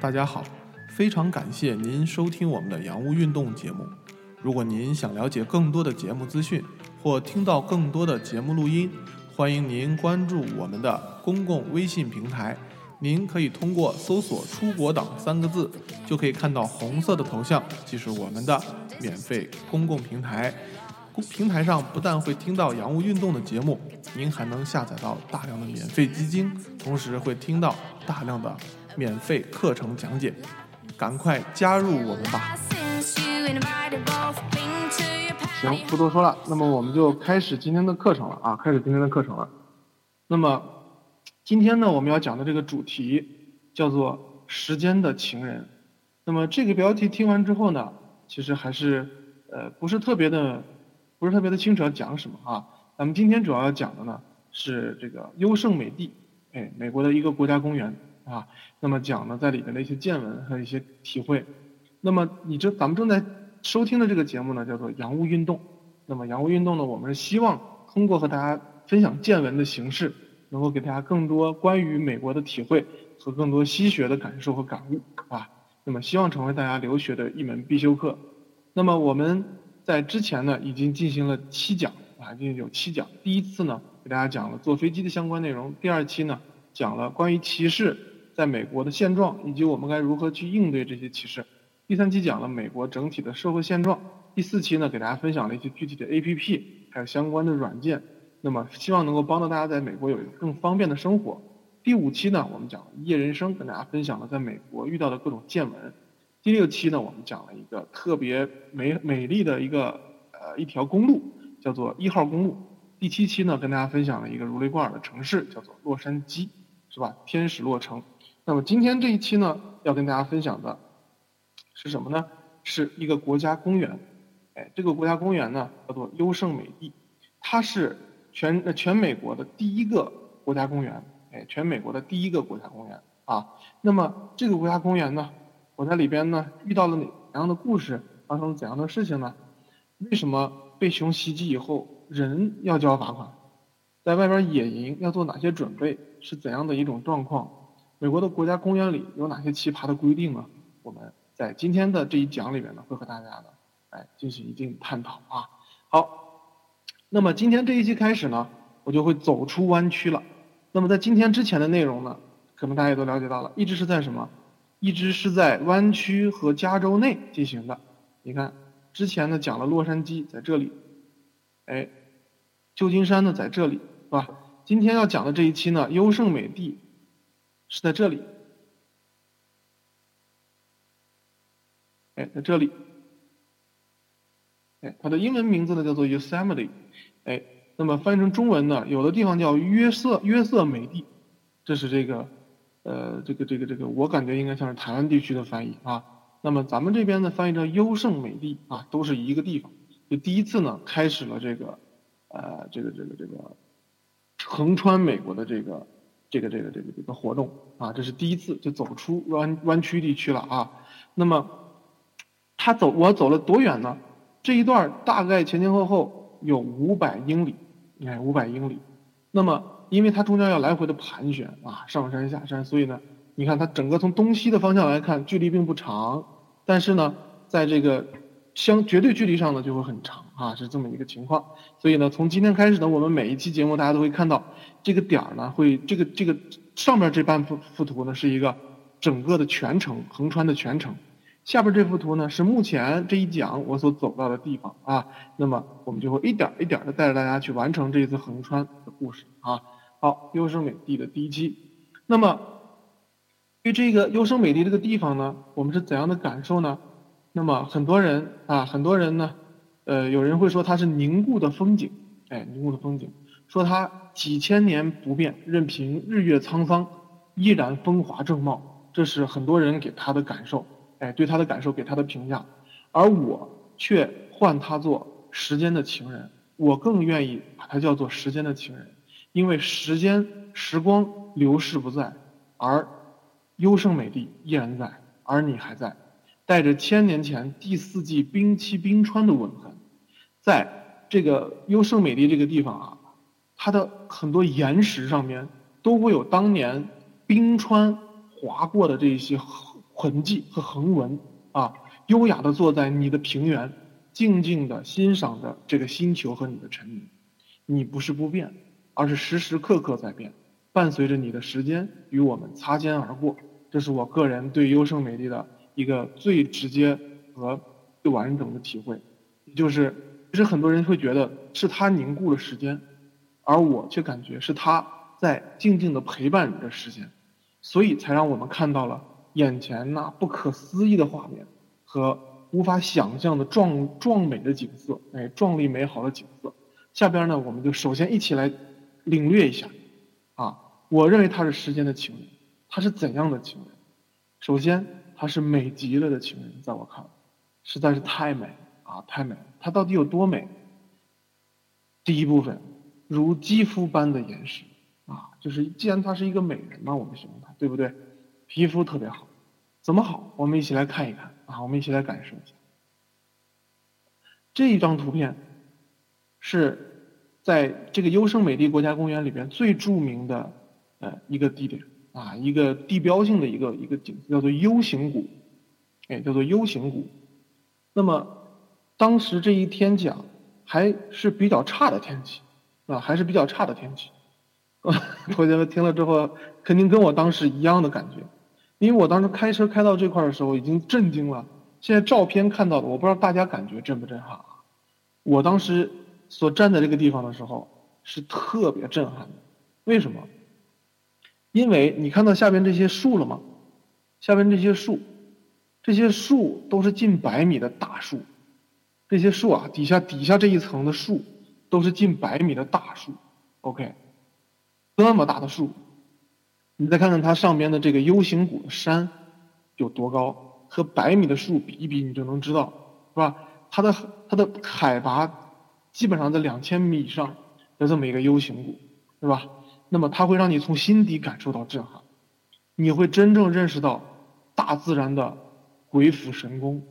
大家好，非常感谢您收听我们的洋务运动节目。如果您想了解更多的节目资讯或听到更多的节目录音，欢迎您关注我们的公共微信平台。您可以通过搜索“出国党”三个字，就可以看到红色的头像，即是我们的免费公共平台。平台上不但会听到洋务运动的节目，您还能下载到大量的免费基金，同时会听到大量的免费课程讲解。赶快加入我们吧！行，不多说了，那么我们就开始今天的课程了啊，开始今天的课程了。那么今天呢，我们要讲的这个主题叫做“时间的情人”。那么这个标题听完之后呢，其实还是呃不是特别的，不是特别的清楚要讲什么啊。咱们今天主要要讲的呢是这个优胜美地，哎，美国的一个国家公园啊。那么讲呢在里面的一些见闻和一些体会。那么你这咱们正在。收听的这个节目呢，叫做“洋务运动”。那么“洋务运动”呢，我们是希望通过和大家分享见闻的形式，能够给大家更多关于美国的体会和更多西学的感受和感悟啊。那么希望成为大家留学的一门必修课。那么我们在之前呢，已经进行了七讲啊，已经有七讲。第一次呢，给大家讲了坐飞机的相关内容；第二期呢，讲了关于歧视在美国的现状，以及我们该如何去应对这些歧视。第三期讲了美国整体的社会现状，第四期呢给大家分享了一些具体的 A P P，还有相关的软件，那么希望能够帮到大家在美国有一个更方便的生活。第五期呢我们讲一夜人生，跟大家分享了在美国遇到的各种见闻。第六期呢我们讲了一个特别美美丽的一个呃一条公路，叫做一号公路。第七期呢跟大家分享了一个如雷贯耳的城市，叫做洛杉矶，是吧？天使洛城。那么今天这一期呢要跟大家分享的。是什么呢？是一个国家公园，哎，这个国家公园呢叫做优胜美地，它是全全美国的第一个国家公园，哎，全美国的第一个国家公园啊。那么这个国家公园呢，我在里边呢遇到了哪怎样的故事，发生了怎样的事情呢？为什么被熊袭击以后人要交罚款？在外边野营要做哪些准备？是怎样的一种状况？美国的国家公园里有哪些奇葩的规定呢？我们。在今天的这一讲里面呢，会和大家呢，哎，进行一定探讨啊。好，那么今天这一期开始呢，我就会走出湾区了。那么在今天之前的内容呢，可能大家也都了解到了，一直是在什么？一直是在湾区和加州内进行的。你看，之前呢讲了洛杉矶在这里，哎，旧金山呢在这里，是吧？今天要讲的这一期呢，优胜美地是在这里。哎，在这里，哎，它的英文名字呢叫做 Yosemite，哎，那么翻译成中文呢，有的地方叫约瑟约瑟美地，这是这个，呃，这个这个这个，我感觉应该像是台湾地区的翻译啊。那么咱们这边呢翻译成优胜美地啊，都是一个地方。就第一次呢开始了这个，呃，这个这个这个，横穿美国的这个这个这个这个这个活动啊，这是第一次就走出湾湾区地区了啊。那么。他走，我走了多远呢？这一段大概前前后后有五百英里，你看，五百英里。那么，因为它中间要来回的盘旋啊，上山下山，所以呢，你看它整个从东西的方向来看，距离并不长，但是呢，在这个相绝对距离上呢，就会很长啊，是这么一个情况。所以呢，从今天开始呢，我们每一期节目大家都会看到这个点儿呢，会这个这个上面这半幅幅图呢，是一个整个的全程横穿的全程。下边这幅图呢，是目前这一讲我所走到的地方啊。那么我们就会一点一点的带着大家去完成这一次横穿的故事啊。好，优胜美地的第一期。那么对这个优胜美地这个地方呢，我们是怎样的感受呢？那么很多人啊，很多人呢，呃，有人会说它是凝固的风景，哎，凝固的风景，说它几千年不变，任凭日月沧桑，依然风华正茂，这是很多人给他的感受。哎，对他的感受，给他的评价，而我却唤他做时间的情人。我更愿意把它叫做时间的情人，因为时间、时光流逝不在，而优胜美地依然在，而你还在，带着千年前第四纪冰期冰川的吻痕。在这个优胜美地这个地方啊，它的很多岩石上面都会有当年冰川划过的这些。痕迹和横纹啊，优雅的坐在你的平原，静静的欣赏着这个星球和你的臣民。你不是不变，而是时时刻刻在变，伴随着你的时间与我们擦肩而过。这是我个人对优胜美地的一个最直接和最完整的体会，就是，其实很多人会觉得是他凝固了时间，而我却感觉是他在静静的陪伴着时间，所以才让我们看到了眼前那不可思议的画面和无法想象的壮壮美的景色，哎，壮丽美好的景色。下边呢，我们就首先一起来领略一下，啊，我认为他是时间的情人。他是怎样的情人？首先，他是美极了的情人，在我看来，实在是太美啊，太美了。他到底有多美？第一部分，如肌肤般的岩石啊，就是既然她是一个美人嘛，我们形容她，对不对？皮肤特别好，怎么好？我们一起来看一看啊，我们一起来感受一下。这一张图片，是在这个优胜美地国家公园里边最著名的呃一个地点。啊，一个地标性的一个一个景叫做 U 型谷，哎，叫做 U 型谷。那么，当时这一天讲还是比较差的天气，啊，还是比较差的天气。同学们听了之后，肯定跟我当时一样的感觉，因为我当时开车开到这块的时候已经震惊了。现在照片看到的，我不知道大家感觉震不震撼啊？我当时所站在这个地方的时候是特别震撼的，为什么？因为你看到下边这些树了吗？下边这些树，这些树都是近百米的大树，这些树啊，底下底下这一层的树都是近百米的大树。OK，这么大的树，你再看看它上边的这个 U 型谷的山有多高，和百米的树比一比，你就能知道，是吧？它的它的海拔基本上在两千米以上的这么一个 U 型谷，是吧？那么它会让你从心底感受到震撼，你会真正认识到大自然的鬼斧神工，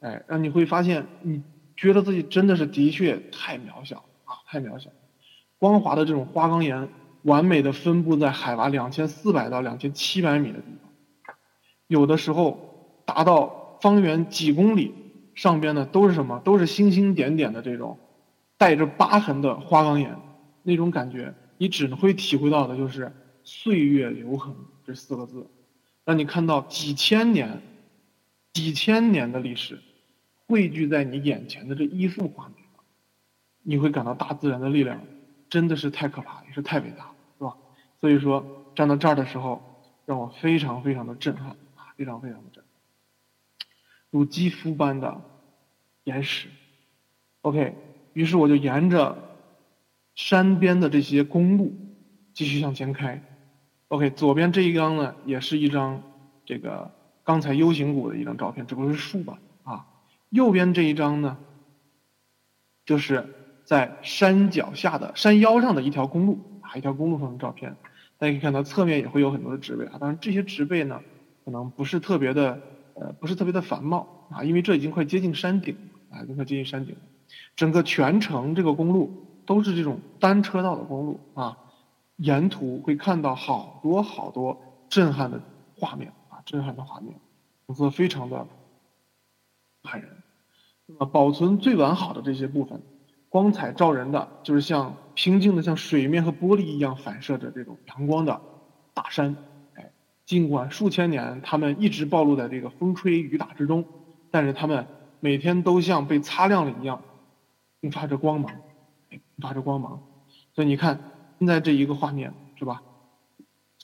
哎，让你会发现，你觉得自己真的是的确太渺小啊，太渺小。光滑的这种花岗岩，完美的分布在海拔两千四百到两千七百米的地方，有的时候达到方圆几公里，上边呢都是什么？都是星星点点的这种带着疤痕的花岗岩，那种感觉。你只会体会到的就是“岁月留痕”这四个字，让你看到几千年、几千年的历史汇聚在你眼前的这一幅画面，你会感到大自然的力量真的是太可怕，也是太伟大了，是吧？所以说站到这儿的时候，让我非常非常的震撼啊，非常非常的震撼，如肌肤般的岩石。OK，于是我就沿着。山边的这些公路，继续向前开。OK，左边这一张呢，也是一张这个刚才 U 型谷的一张照片，只不过是树吧啊。右边这一张呢，就是在山脚下的山腰上的一条公路啊，一条公路上的照片。大家可以看到侧面也会有很多的植被啊，当然这些植被呢，可能不是特别的呃，不是特别的繁茂啊，因为这已经快接近山顶啊，已经快接近山顶。整个全程这个公路。都是这种单车道的公路啊，沿途会看到好多好多震撼的画面啊，震撼的画面，景色非常的骇人。那么保存最完好的这些部分，光彩照人的，就是像平静的像水面和玻璃一样反射着这种阳光的大山。哎，尽管数千年它们一直暴露在这个风吹雨打之中，但是它们每天都像被擦亮了一样，迸发着光芒。发着光芒，所以你看现在这一个画面是吧？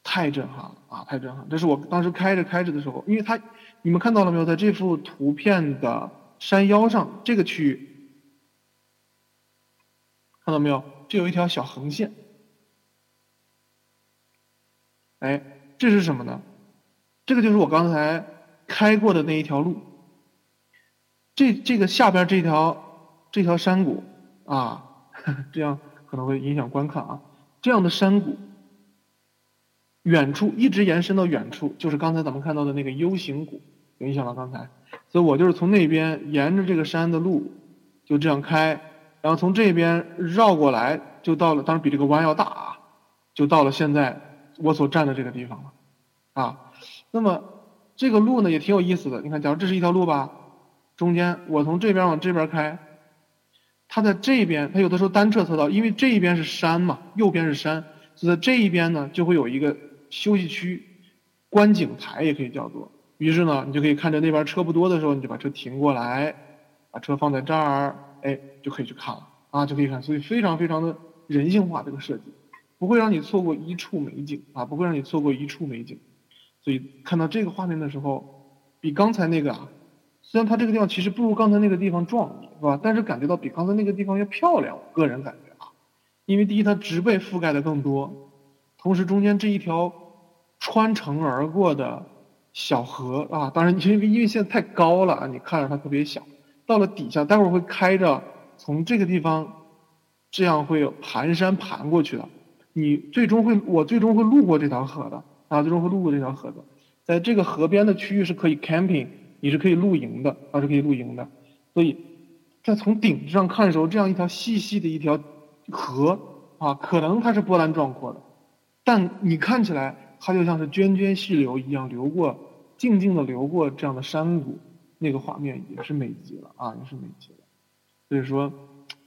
太震撼了啊！太震撼！这是我当时开着开着的时候，因为它，你们看到了没有？在这幅图片的山腰上这个区域，看到没有？这有一条小横线。哎，这是什么呢？这个就是我刚才开过的那一条路。这这个下边这条这条山谷啊。这样可能会影响观看啊！这样的山谷，远处一直延伸到远处，就是刚才咱们看到的那个 U 型谷，有印象吗？刚才，所以我就是从那边沿着这个山的路，就这样开，然后从这边绕过来，就到了，当然比这个弯要大啊，就到了现在我所站的这个地方了，啊，那么这个路呢也挺有意思的。你看，假如这是一条路吧，中间我从这边往这边开，它在这边，它有的时候单侧车道，因为这一边是山嘛，右边是山，所以在这一边呢就会有一个休息区，观景台也可以叫做。于是呢，你就可以看着那边车不多的时候，你就把车停过来，把车放在这儿，哎，就可以去看了啊，就可以看。所以非常非常的人性化这个设计。不会让你错过一处美景啊！不会让你错过一处美景，所以看到这个画面的时候，比刚才那个啊，虽然它这个地方其实不如刚才那个地方壮，是吧？但是感觉到比刚才那个地方要漂亮，我个人感觉啊，因为第一它植被覆盖的更多，同时中间这一条穿城而过的小河啊，当然因为因为现在太高了啊，你看着它特别小，到了底下待会儿会开着从这个地方这样会有盘山盘过去的。你最终会，我最终会路过这条河的啊，最终会路过这条河的，在这个河边的区域是可以 camping，你是可以露营的啊，是可以露营的。所以，在从顶上看的时候，这样一条细细的一条河啊，可能它是波澜壮阔的，但你看起来它就像是涓涓细流一样流过，静静的流过这样的山谷，那个画面也是美极了啊，也是美极了。所以说，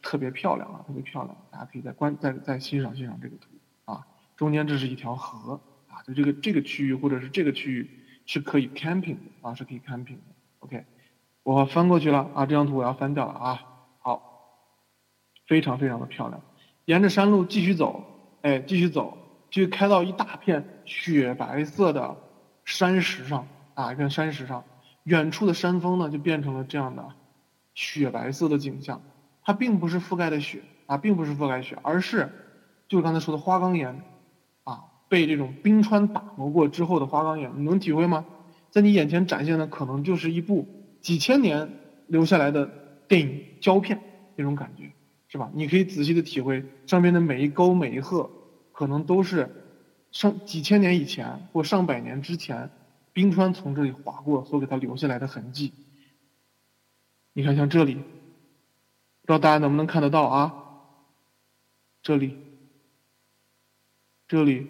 特别漂亮啊，特别漂亮，大家可以再观再再欣赏欣赏这个图啊。中间这是一条河啊，就这个这个区域或者是这个区域是可以 camping 的啊，是可以 camping 的。OK，我翻过去了啊，这张图我要翻掉了啊。好，非常非常的漂亮。沿着山路继续走，哎，继续走，就开到一大片雪白色的山石上啊，一片山石上，远处的山峰呢就变成了这样的雪白色的景象。它并不是覆盖的雪啊，并不是覆盖雪，而是就是刚才说的花岗岩啊。被这种冰川打磨过之后的花岗岩，你能体会吗？在你眼前展现的可能就是一部几千年留下来的电影胶片那种感觉，是吧？你可以仔细的体会上面的每一沟每一壑，可能都是上几千年以前或上百年之前冰川从这里划过所给它留下来的痕迹。你看，像这里，不知道大家能不能看得到啊？这里，这里。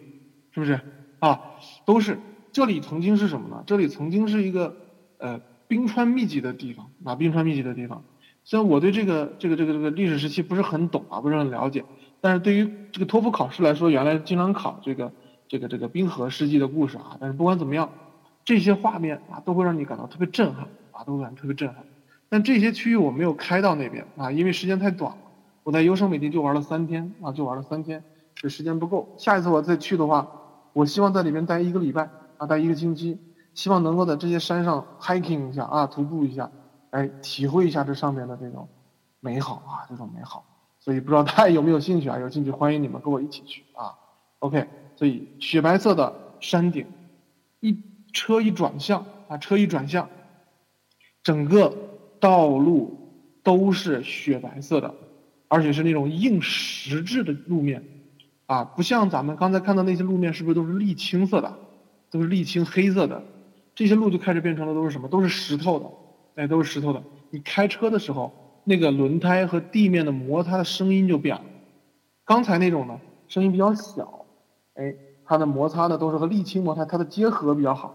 是不是啊？都是这里曾经是什么呢？这里曾经是一个呃冰川密集的地方啊，冰川密集的地方。虽然我对这个这个这个这个历史时期不是很懂啊，不是很了解，但是对于这个托福考试来说，原来经常考这个这个这个冰河世纪的故事啊。但是不管怎么样，这些画面啊都会让你感到特别震撼啊，都会让你特别震撼。但这些区域我没有开到那边啊，因为时间太短了。我在优胜美地就玩了三天啊，就玩了三天，这时间不够。下一次我再去的话。我希望在里面待一个礼拜啊，待一个星期，希望能够在这些山上 hiking 一下啊，徒步一下，哎，体会一下这上面的这种美好啊，这种美好。所以不知道大家有没有兴趣啊？有兴趣欢迎你们跟我一起去啊。OK，所以雪白色的山顶，一车一转向啊，车一转向，整个道路都是雪白色的，而且是那种硬实质的路面。啊，不像咱们刚才看到那些路面，是不是都是沥青色的，都是沥青黑色的？这些路就开始变成了都是什么？都是石头的，哎，都是石头的。你开车的时候，那个轮胎和地面的摩擦的声音就变了。刚才那种呢，声音比较小，哎，它的摩擦呢都是和沥青摩擦，它的结合比较好。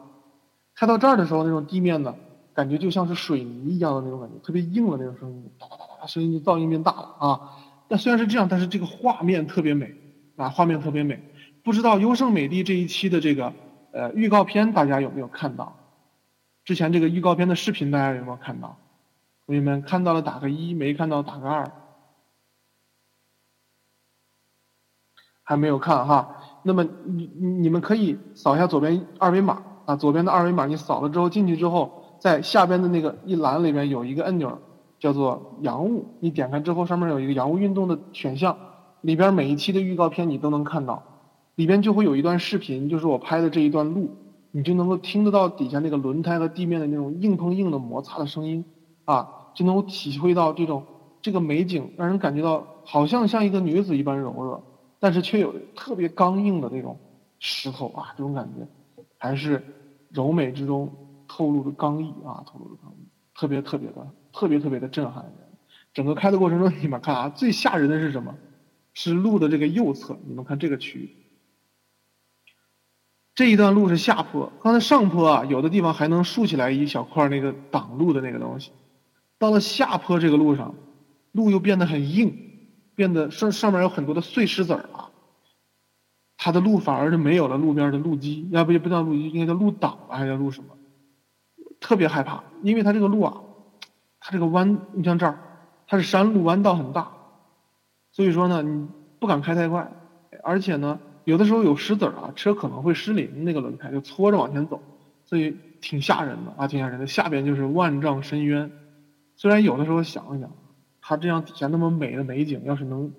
开到这儿的时候，那种地面呢，感觉就像是水泥一样的那种感觉，特别硬的那种声音，哒哒哒，声音就噪音变大了啊。但虽然是这样，但是这个画面特别美。啊，画面特别美，不知道优胜美地这一期的这个呃预告片大家有没有看到？之前这个预告片的视频大家有没有看到？同学们看到了打个一，没看到打个二。还没有看哈，那么你你们可以扫一下左边二维码啊，左边的二维码你扫了之后进去之后，在下边的那个一栏里边有一个按钮叫做洋务，你点开之后上面有一个洋务运动的选项。里边每一期的预告片你都能看到，里边就会有一段视频，就是我拍的这一段路，你就能够听得到底下那个轮胎和地面的那种硬碰硬的摩擦的声音，啊，就能够体会到这种这个美景，让人感觉到好像像一个女子一般柔弱，但是却有特别刚硬的那种石头啊，这种感觉，还是柔美之中透露着刚毅啊，透露着刚毅，特别特别的特别特别的震撼。整个开的过程中，你们看啊，最吓人的是什么？是路的这个右侧，你们看这个区域，这一段路是下坡，刚才上坡啊，有的地方还能竖起来一小块那个挡路的那个东西，到了下坡这个路上，路又变得很硬，变得上上面有很多的碎石子儿啊，它的路反而是没有了路边的路基，要不就不叫路基，应该叫路挡吧，还是叫路什么？特别害怕，因为它这个路啊，它这个弯，你像这儿，它是山路，弯道很大，所以说呢，你不敢开太快，而且呢。有的时候有石子儿啊，车可能会失灵，那个轮胎就搓着往前走，所以挺吓人的啊，挺吓人的。下边就是万丈深渊，虽然有的时候想一想，它这样底下那么美的美景，要是能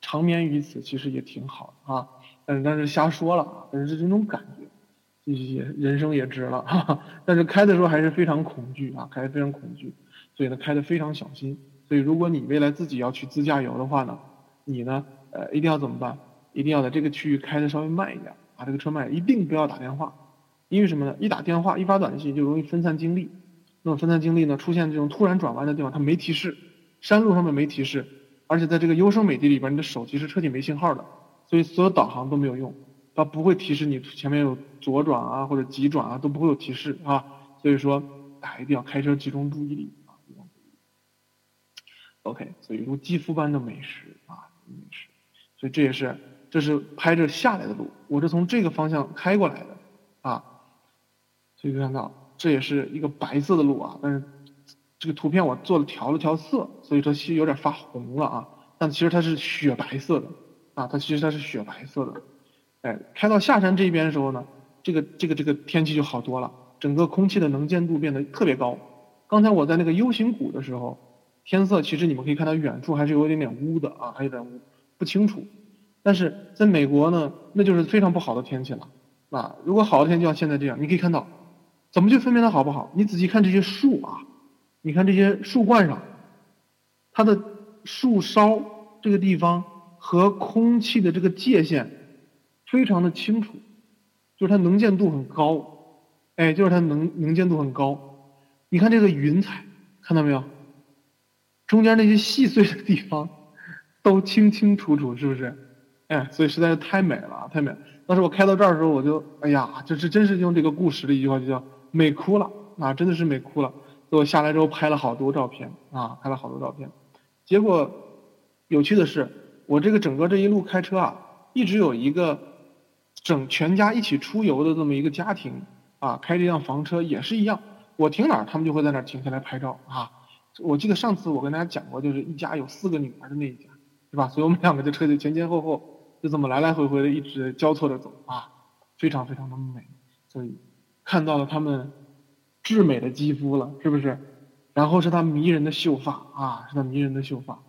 长眠于此，其实也挺好啊。但是但是瞎说了，但是这种感觉，也人生也值了。哈哈。但是开的时候还是非常恐惧啊，开的非常恐惧，所以呢开的非常小心。所以如果你未来自己要去自驾游的话呢，你呢呃一定要怎么办？一定要在这个区域开的稍微慢一点，把这个车慢，一定不要打电话，因为什么呢？一打电话，一发短信就容易分散精力。那么分散精力呢，出现这种突然转弯的地方，它没提示，山路上面没提示，而且在这个优胜美地里边，你的手机是彻底没信号的，所以所有导航都没有用，它不会提示你前面有左转啊或者急转啊都不会有提示啊。所以说，大家一定要开车集中注意力啊。OK，所以如肌肤般的美食啊，美食，所以这也是。这是拍着下来的路，我是从这个方向开过来的，啊，所以看到这也是一个白色的路啊，但是这个图片我做了调了调色，所以说其实有点发红了啊，但其实它是雪白色的，啊，它其实它是雪白色的，哎，开到下山这边的时候呢，这个这个这个天气就好多了，整个空气的能见度变得特别高。刚才我在那个 U 型谷的时候，天色其实你们可以看到远处还是有一点点污的啊，还有点污，不清楚。但是在美国呢，那就是非常不好的天气了，啊，如果好的天气像现在这样，你可以看到，怎么去分辨它好不好？你仔细看这些树啊，你看这些树冠上，它的树梢这个地方和空气的这个界限非常的清楚，就是它能见度很高，哎，就是它能能见度很高。你看这个云彩，看到没有？中间那些细碎的地方都清清楚楚，是不是？哎，所以实在是太美了，太美！当时我开到这儿的时候，我就哎呀，这是真是用这个故事的一句话，就叫美哭了啊！真的是美哭了。所以我下来之后拍了好多照片啊，拍了好多照片。结果有趣的是，我这个整个这一路开车啊，一直有一个整全家一起出游的这么一个家庭啊，开这辆房车也是一样，我停哪儿，他们就会在那儿停下来拍照啊。我记得上次我跟大家讲过，就是一家有四个女儿的那一家，是吧？所以我们两个这车就前前后后。就这么来来回回的一直交错着走啊，非常非常的美，所以看到了他们至美的肌肤了，是不是？然后是他迷人的秀发啊，是他迷人的秀发，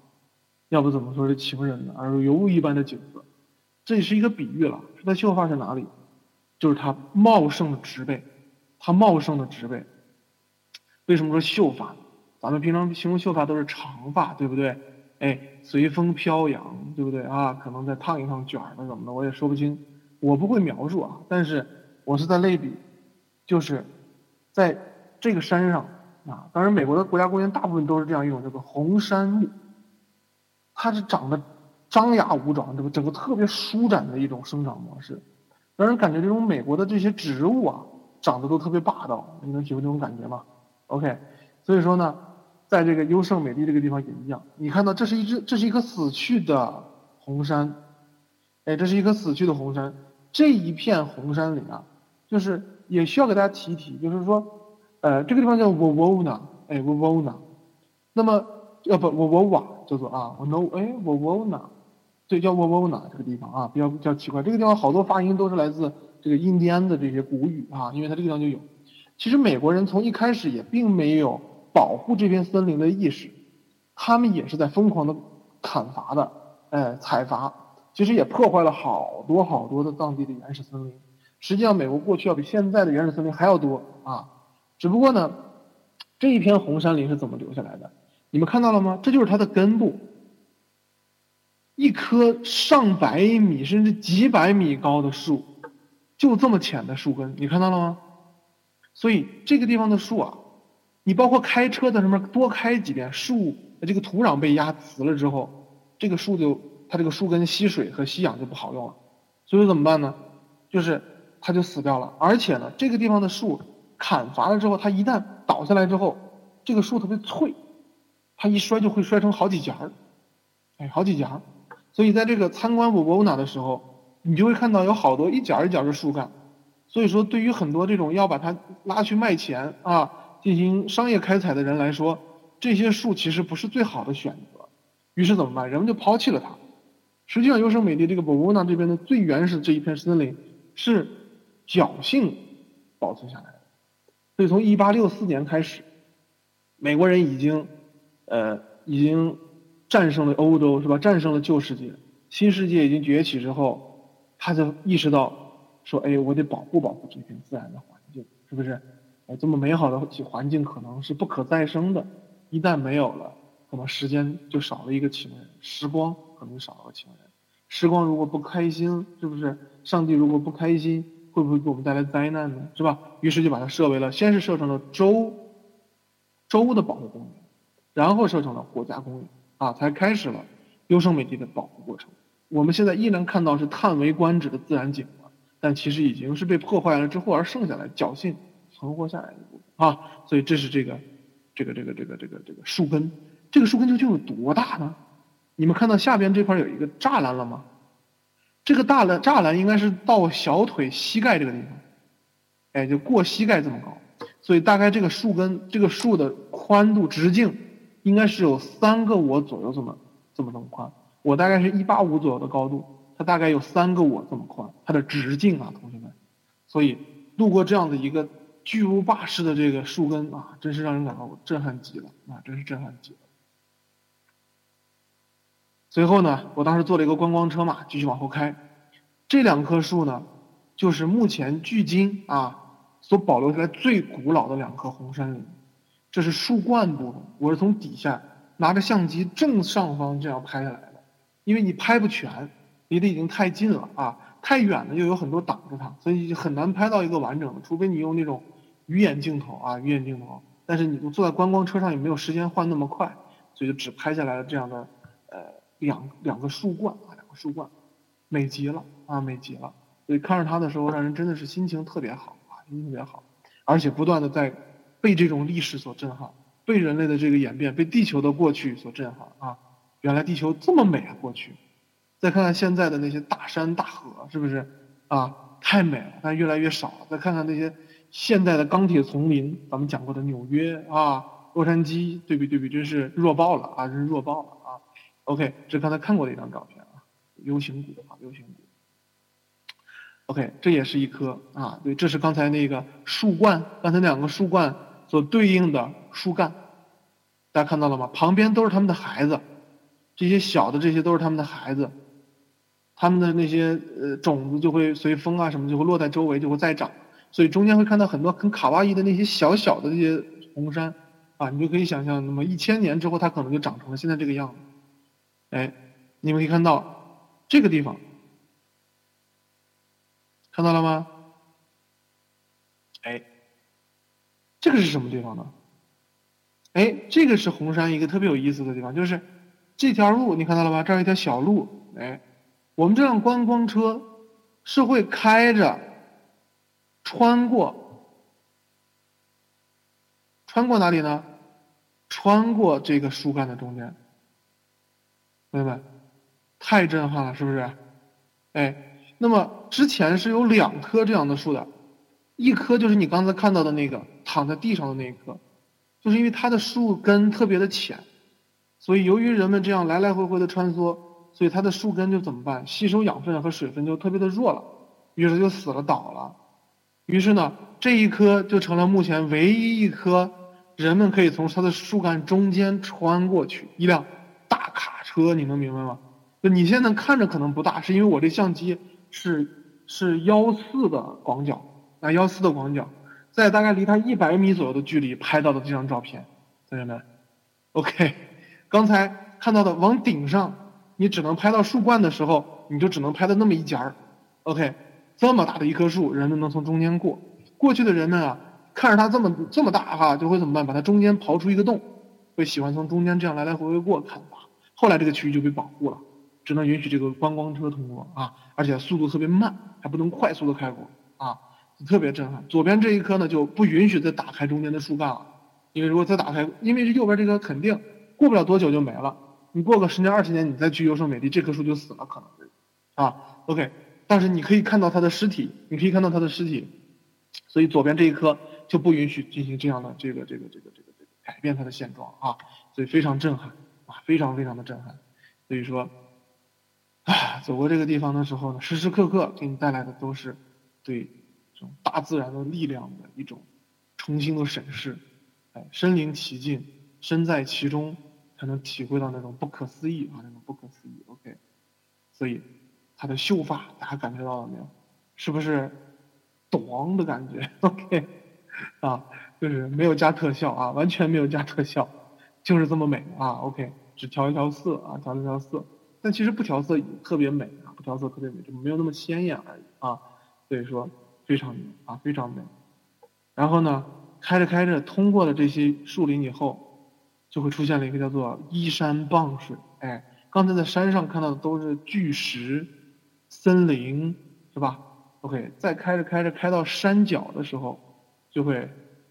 要不怎么说是情人呢？而尤物一般的景色，这也是一个比喻了。说他秀发是哪里？就是他茂盛的植被，他茂盛的植被。为什么说秀发？咱们平常形容秀发都是长发，对不对？哎，随风飘扬，对不对啊？可能再烫一烫卷儿的怎么的，我也说不清，我不会描述啊。但是我是在类比，就是在这个山上啊。当然，美国的国家公园大部分都是这样一种叫做红杉木，它是长得张牙舞爪，这个整个特别舒展的一种生长模式，让人感觉这种美国的这些植物啊，长得都特别霸道。你能体会这种感觉吗？OK，所以说呢。在这个优胜美地这个地方也一样，你看到这是一只，这是一棵死去的红杉，哎，这是一棵死去的红杉。这一片红杉里啊，就是也需要给大家提一提，就是说，呃，这个地方叫 Wawona，哎，Wawona，那么要不 Wawa 叫做啊，No，哎，Wawona，对，叫 Wawona 这个地方啊，比较比较奇怪，这个地方好多发音都是来自这个印第安的这些古语啊，因为它这个地方就有。其实美国人从一开始也并没有。保护这片森林的意识，他们也是在疯狂的砍伐的，哎，采伐，其实也破坏了好多好多的当地的原始森林。实际上，美国过去要比现在的原始森林还要多啊。只不过呢，这一片红杉林是怎么留下来的？你们看到了吗？这就是它的根部，一棵上百米甚至几百米高的树，就这么浅的树根，你看到了吗？所以这个地方的树啊。你包括开车在上面多开几遍，树这个土壤被压瓷了之后，这个树就它这个树根吸水和吸氧就不好用了，所以怎么办呢？就是它就死掉了。而且呢，这个地方的树砍伐了之后，它一旦倒下来之后，这个树特别脆，它一摔就会摔成好几节儿，哎，好几节儿。所以在这个参观 Vovona 的时候，你就会看到有好多一角一角的树干。所以说，对于很多这种要把它拉去卖钱啊，进行商业开采的人来说，这些树其实不是最好的选择。于是怎么办？人们就抛弃了它。实际上，优胜美地这个 Vovona 这边的最原始这一片森林是侥幸保存下来的。所以从1864年开始，美国人已经呃已经。战胜了欧洲是吧？战胜了旧世界，新世界已经崛起之后，他就意识到说：“哎，我得保护保护这片自然的环境，是不是？这么美好的环境可能是不可再生的，一旦没有了，可能时间就少了一个情人，时光可能少了个情人。时光如果不开心，是不是？上帝如果不开心，会不会给我们带来灾难呢？是吧？于是就把它设为了，先是设成了州州的保护公园，然后设成了国家公园。”啊，才开始了优胜美地的保护过程。我们现在依然看到是叹为观止的自然景观，但其实已经是被破坏了之后而剩下来侥幸存活下来的部分啊。所以这是这个这个这个这个这个这个树根，这个树根究竟有多大呢？你们看到下边这块有一个栅栏了吗？这个大栏栅栏应该是到小腿膝盖这个地方，哎，就过膝盖这么高。所以大概这个树根这个树的宽度直径。应该是有三个我左右这么这么这么宽，我大概是一八五左右的高度，它大概有三个我这么宽，它的直径啊，同学们，所以路过这样的一个巨无霸式的这个树根啊，真是让人感到震撼极了啊，真是震撼极了。随后呢，我当时坐了一个观光车嘛，继续往后开，这两棵树呢，就是目前距今啊所保留下来最古老的两棵红杉林。这是树冠部分，我是从底下拿着相机正上方这样拍下来的，因为你拍不全，离得已经太近了啊，太远了又有很多挡着它，所以很难拍到一个完整的，除非你用那种鱼眼镜头啊，鱼眼镜头。但是你坐在观光车上也没有时间换那么快，所以就只拍下来了这样的呃两两个树冠啊，两个树冠，美极了啊，美极了。所以看着它的时候，让人真的是心情特别好啊，心情特别好，而且不断的在。被这种历史所震撼，被人类的这个演变，被地球的过去所震撼啊！原来地球这么美啊！过去，再看看现在的那些大山大河，是不是啊？太美了，但越来越少了。再看看那些现代的钢铁丛林，咱们讲过的纽约啊、洛杉矶，对比对比，真是弱爆了啊！真是弱爆了啊！OK，这是刚才看过的一张照片啊，U 型谷啊，U 型谷。OK，这也是一棵啊，对，这是刚才那个树冠，刚才两个树冠。所对应的树干，大家看到了吗？旁边都是他们的孩子，这些小的这些都是他们的孩子，他们的那些呃种子就会随风啊什么就会落在周围就会再长，所以中间会看到很多很卡哇伊的那些小小的这些红杉，啊，你就可以想象，那么一千年之后它可能就长成了现在这个样子。哎，你们可以看到这个地方，看到了吗？哎。这个是什么地方呢？哎，这个是红山一个特别有意思的地方，就是这条路你看到了吧？这儿一条小路，哎，我们这辆观光车是会开着穿过，穿过哪里呢？穿过这个树干的中间，朋友们，太震撼了，是不是？哎，那么之前是有两棵这样的树的。一棵就是你刚才看到的那个躺在地上的那一棵，就是因为它的树根特别的浅，所以由于人们这样来来回回的穿梭，所以它的树根就怎么办？吸收养分和水分就特别的弱了，于是就死了倒了。于是呢，这一棵就成了目前唯一一棵人们可以从它的树干中间穿过去一辆大卡车，你能明白吗？你现在看着可能不大，是因为我这相机是是幺四的广角。啊幺四的广角，在大概离它一百米左右的距离拍到的这张照片，同学们，OK，刚才看到的往顶上，你只能拍到树冠的时候，你就只能拍到那么一截儿，OK，这么大的一棵树，人们能从中间过，过去的人们啊，看着它这么这么大哈，就会怎么办？把它中间刨出一个洞，会喜欢从中间这样来来回回过看吧。后来这个区域就被保护了，只能允许这个观光车通过啊，而且速度特别慢，还不能快速的开过。啊，特别震撼。左边这一棵呢就不允许再打开中间的树干了，因为如果再打开，因为右边这颗肯定过不了多久就没了。你过个十年二十年，你再去优胜美地，这棵树就死了可能，啊，OK。但是你可以看到它的尸体，你可以看到它的尸体，所以左边这一颗就不允许进行这样的这个这个这个这个这个改变它的现状啊，所以非常震撼啊，非常非常的震撼。所以说，啊，走过这个地方的时候呢，时时刻刻给你带来的都是对这种大自然的力量的一种重新的审视，哎，身临其境，身在其中，才能体会到那种不可思议啊，那种不可思议。OK，所以。他的秀发，大家感觉到了没有？是不是咚的感觉？OK，啊，就是没有加特效啊，完全没有加特效，就是这么美啊。OK，只调一调色啊，调一调色，但其实不调色也特别美啊，不调色特别美，就没有那么鲜艳而已啊。所以说非常美啊，非常美。然后呢，开着开着，通过了这些树林以后，就会出现了一个叫做依山傍水。哎，刚才在山上看到的都是巨石。森林是吧？OK，再开着开着开到山脚的时候，就会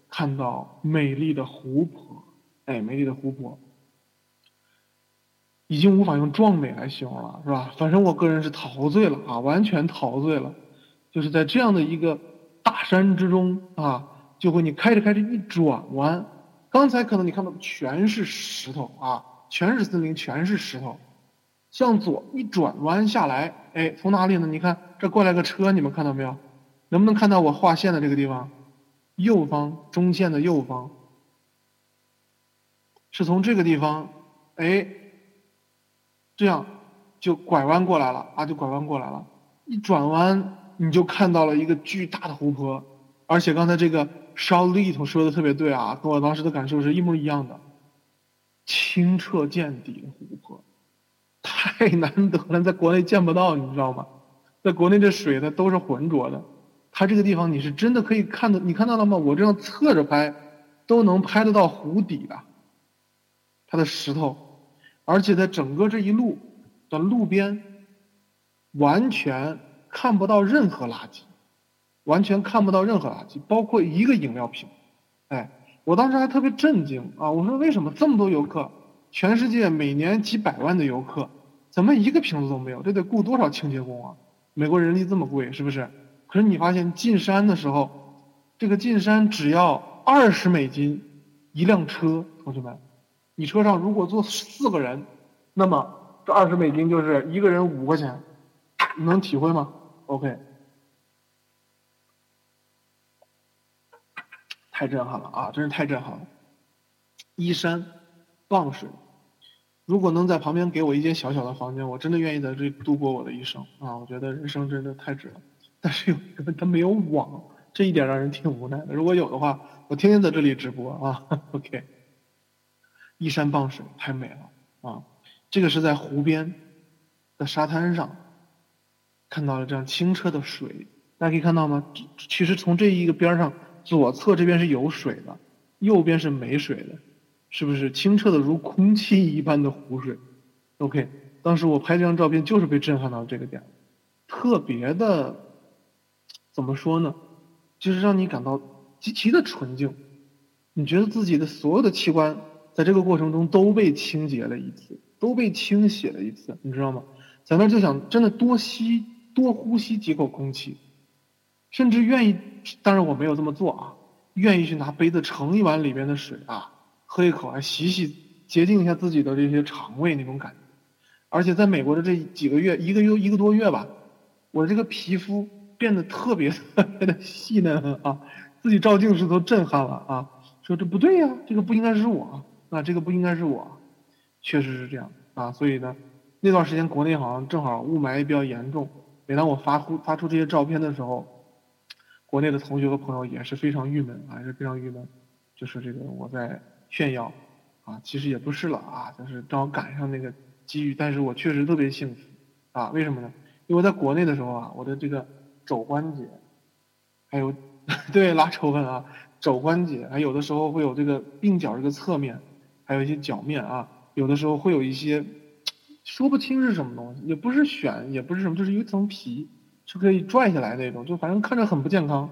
看到美丽的湖泊。哎，美丽的湖泊，已经无法用壮美来形容了，是吧？反正我个人是陶醉了啊，完全陶醉了。就是在这样的一个大山之中啊，就会你开着开着一转弯，刚才可能你看到全是石头啊，全是森林，全是石头。向左一转弯下来，哎，从哪里呢？你看这过来个车，你们看到没有？能不能看到我画线的这个地方？右方中线的右方，是从这个地方，哎，这样就拐弯过来了啊，就拐弯过来了。一转弯，你就看到了一个巨大的湖泊，而且刚才这个 s h a o Li 说的特别对啊，跟我当时的感受是一模一样的，清澈见底的湖泊。太难得了，在国内见不到，你知道吗？在国内这水它都是浑浊的，它这个地方你是真的可以看到，你看到了吗？我这样侧着拍，都能拍得到湖底的，它的石头，而且在整个这一路的路边，完全看不到任何垃圾，完全看不到任何垃圾，包括一个饮料瓶。哎，我当时还特别震惊啊！我说为什么这么多游客？全世界每年几百万的游客，怎么一个瓶子都没有？这得雇多少清洁工啊？美国人力这么贵，是不是？可是你发现进山的时候，这个进山只要二十美金一辆车，同学们，你车上如果坐四个人，那么这二十美金就是一个人五块钱，你能体会吗？OK，太震撼了啊！真是太震撼了，依山傍水。如果能在旁边给我一间小小的房间，我真的愿意在这里度过我的一生啊！我觉得人生真的太值了。但是有一个，它没有网，这一点让人挺无奈的。如果有的话，我天天在这里直播啊。OK，依山傍水太美了啊！这个是在湖边的沙滩上看到了这样清澈的水，大家可以看到吗？其实从这一个边上，左侧这边是有水的，右边是没水的。是不是清澈的如空气一般的湖水？OK，当时我拍这张照片就是被震撼到这个点，特别的，怎么说呢？就是让你感到极其的纯净，你觉得自己的所有的器官在这个过程中都被清洁了一次，都被清洗了一次，你知道吗？在那就想真的多吸多呼吸几口空气，甚至愿意，当然我没有这么做啊，愿意去拿杯子盛一碗里面的水啊。喝一口，还洗洗洁净一下自己的这些肠胃那种感觉，而且在美国的这几个月，一个月一个多月吧，我这个皮肤变得特别特别的细嫩啊，自己照镜子都震撼了啊，说这不对呀，这个不应该是我啊，这个不应该是我，确实是这样啊，所以呢，那段时间国内好像正好雾霾比较严重，每当我发出发出这些照片的时候，国内的同学和朋友也是非常郁闷，还是非常郁闷，就是这个我在。炫耀，啊，其实也不是了啊，就是正好赶上那个机遇，但是我确实特别幸福，啊，为什么呢？因为在国内的时候啊，我的这个肘关节，还有，对拉仇恨啊，肘关节，还有的时候会有这个鬓角这个侧面，还有一些脚面啊，有的时候会有一些，说不清是什么东西，也不是癣，也不是什么，就是一层皮，是可以拽下来那种，就反正看着很不健康。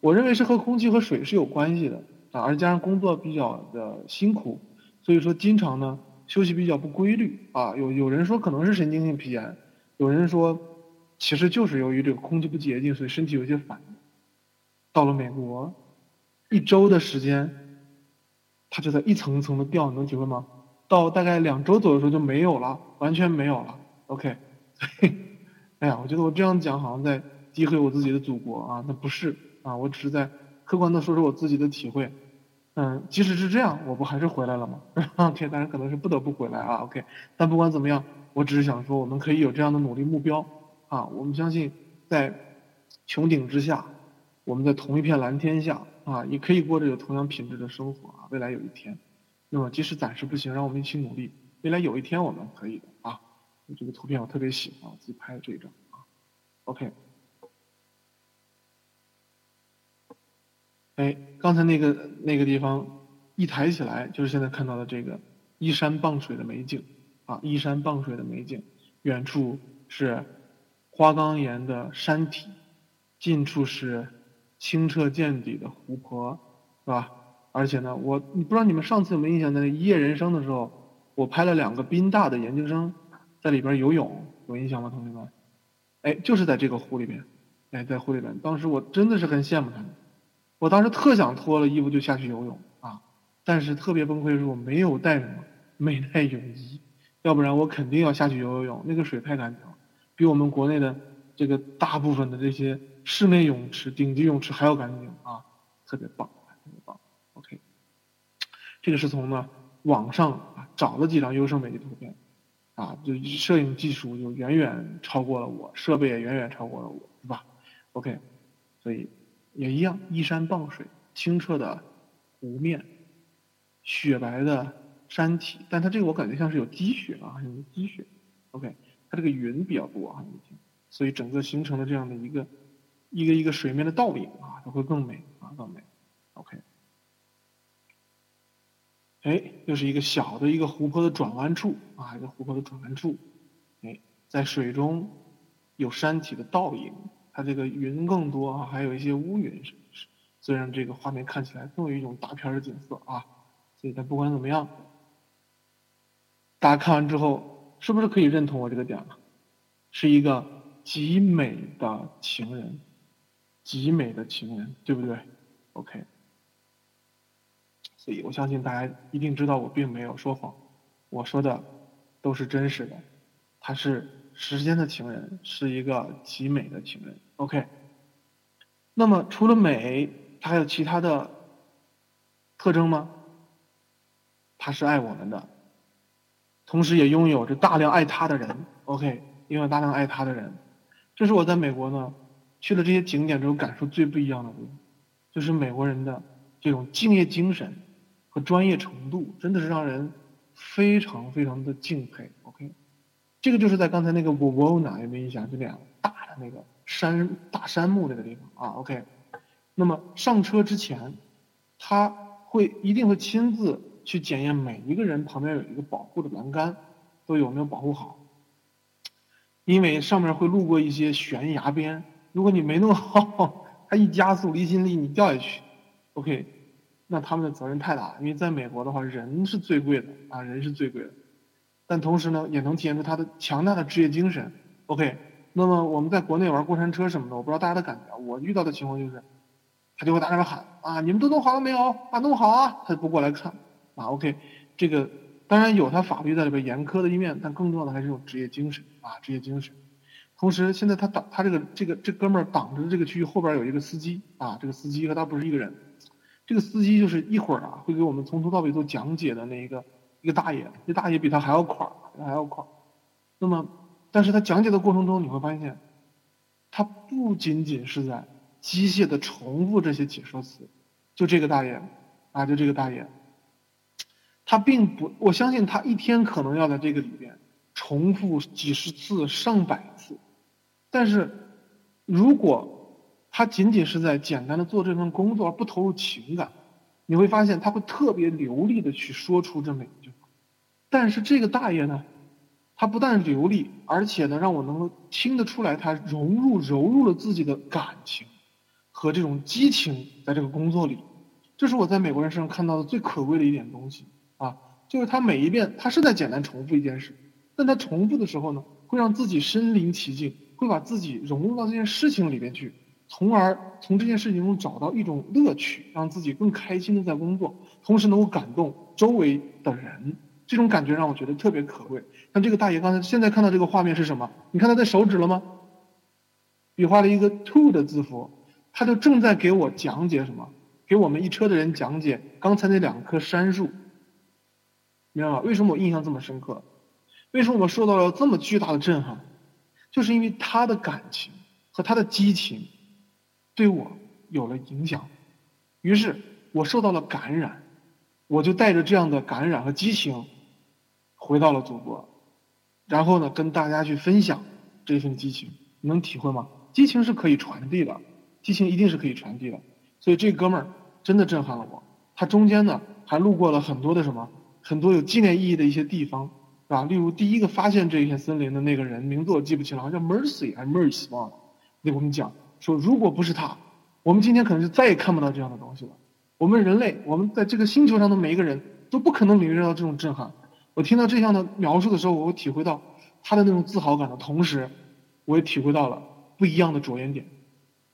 我认为是和空气和水是有关系的啊，而加上工作比较的辛苦，所以说经常呢休息比较不规律啊。有有人说可能是神经性皮炎，有人说其实就是由于这个空气不洁净，所以身体有些反应。到了美国，一周的时间，它就在一层一层的掉，你能体会吗？到大概两周左右的时候就没有了，完全没有了。OK，哎呀，我觉得我这样讲好像在诋毁我自己的祖国啊，那不是。啊，我只是在客观的说说我自己的体会，嗯，即使是这样，我不还是回来了吗？OK，当然可能是不得不回来啊，OK，但不管怎么样，我只是想说，我们可以有这样的努力目标啊，我们相信在穹顶之下，我们在同一片蓝天下啊，也可以过着有同样品质的生活啊，未来有一天，那么即使暂时不行，让我们一起努力，未来有一天我们可以的啊，这个图片我特别喜欢，我自己拍的这一张啊，OK。哎，刚才那个那个地方一抬起来，就是现在看到的这个依山傍水的美景啊，依山傍水的美景。远处是花岗岩的山体，近处是清澈见底的湖泊，是吧？而且呢，我你不知道你们上次有没有印象，在一夜人生的时候，我拍了两个宾大的研究生在里边游泳，有印象吗，同学们？哎，就是在这个湖里边，哎，在湖里边，当时我真的是很羡慕他们。我当时特想脱了衣服就下去游泳啊，但是特别崩溃的是我没有带什么，没带泳衣，要不然我肯定要下去游游泳。那个水太干净了，比我们国内的这个大部分的这些室内泳池、顶级泳池还要干净啊，特别棒，特别棒。OK，这个是从呢网上啊找了几张优胜美地图片，啊，就摄影技术就远远超过了我，设备也远远超过了我，是吧？OK，所以。也一样，依山傍水，清澈的湖面，雪白的山体，但它这个我感觉像是有积雪啊，有积雪。OK，它这个云比较多啊，所以整个形成了这样的一个一个一个水面的倒影啊，它会更美啊，更美。OK，哎，又是一个小的一个湖泊的转弯处啊，一个湖泊的转弯处，哎，在水中有山体的倒影。它这个云更多啊，还有一些乌云，是是，所以让这个画面看起来更有一种大片的景色啊。所以，但不管怎么样，大家看完之后，是不是可以认同我这个点了？是一个极美的情人，极美的情人，对不对？OK。所以我相信大家一定知道我并没有说谎，我说的都是真实的，它是。时间的情人是一个极美的情人，OK。那么除了美，它还有其他的特征吗？他是爱我们的，同时也拥有着大量爱他的人，OK。拥有大量爱他的人，这是我在美国呢去了这些景点之后感受最不一样的部分，就是美国人的这种敬业精神和专业程度，真的是让人非常非常的敬佩。这个就是在刚才那个 w o n a 有没印象？就那样大的那个山大山木那个地方啊。OK，那么上车之前，他会一定会亲自去检验每一个人旁边有一个保护的栏杆都有没有保护好，因为上面会路过一些悬崖边，如果你没弄好，他一加速离心力你掉下去，OK，那他们的责任太大了。因为在美国的话，人是最贵的啊，人是最贵的。但同时呢，也能体现出他的强大的职业精神。OK，那么我们在国内玩过山车什么的，我不知道大家的感觉。我遇到的情况就是，他就会大声的喊啊，你们都弄好了没有？啊，弄好啊！他就不过来看。啊，OK，这个当然有他法律在里边严苛的一面，但更重要的还是有职业精神啊，职业精神。同时，现在他挡他这个这个这哥们儿挡着这个区域后边有一个司机啊，这个司机和他不是一个人。这个司机就是一会儿啊会给我们从头到尾做讲解的那一个。一个大爷，这大爷比他还要快，还要快。那么，但是他讲解的过程中，你会发现，他不仅仅是在机械的重复这些解说词。就这个大爷，啊，就这个大爷，他并不，我相信他一天可能要在这个里边重复几十次、上百次。但是，如果他仅仅是在简单的做这份工作而不投入情感，你会发现他会特别流利的去说出这么。但是这个大爷呢，他不但流利，而且呢，让我能够听得出来，他融入揉入了自己的感情和这种激情在这个工作里。这是我在美国人身上看到的最可贵的一点东西啊，就是他每一遍他是在简单重复一件事，但他重复的时候呢，会让自己身临其境，会把自己融入到这件事情里边去，从而从这件事情中找到一种乐趣，让自己更开心的在工作，同时能够感动周围的人。这种感觉让我觉得特别可贵。像这个大爷刚才现在看到这个画面是什么？你看他的手指了吗？比划了一个 “to” 的字符，他就正在给我讲解什么？给我们一车的人讲解刚才那两棵杉树，明白吗？为什么我印象这么深刻？为什么我受到了这么巨大的震撼？就是因为他的感情和他的激情对我有了影响，于是我受到了感染，我就带着这样的感染和激情。回到了祖国，然后呢，跟大家去分享这份激情，你能体会吗？激情是可以传递的，激情一定是可以传递的。所以这哥们儿真的震撼了我。他中间呢还路过了很多的什么，很多有纪念意义的一些地方，是吧？例如第一个发现这片森林的那个人名字我记不清了，好像 Mercy 还是 Mercy 忘了。给我们讲说，如果不是他，我们今天可能就再也看不到这样的东西了。我们人类，我们在这个星球上的每一个人都不可能领略到这种震撼。我听到这样的描述的时候，我会体会到他的那种自豪感的同时，我也体会到了不一样的着眼点。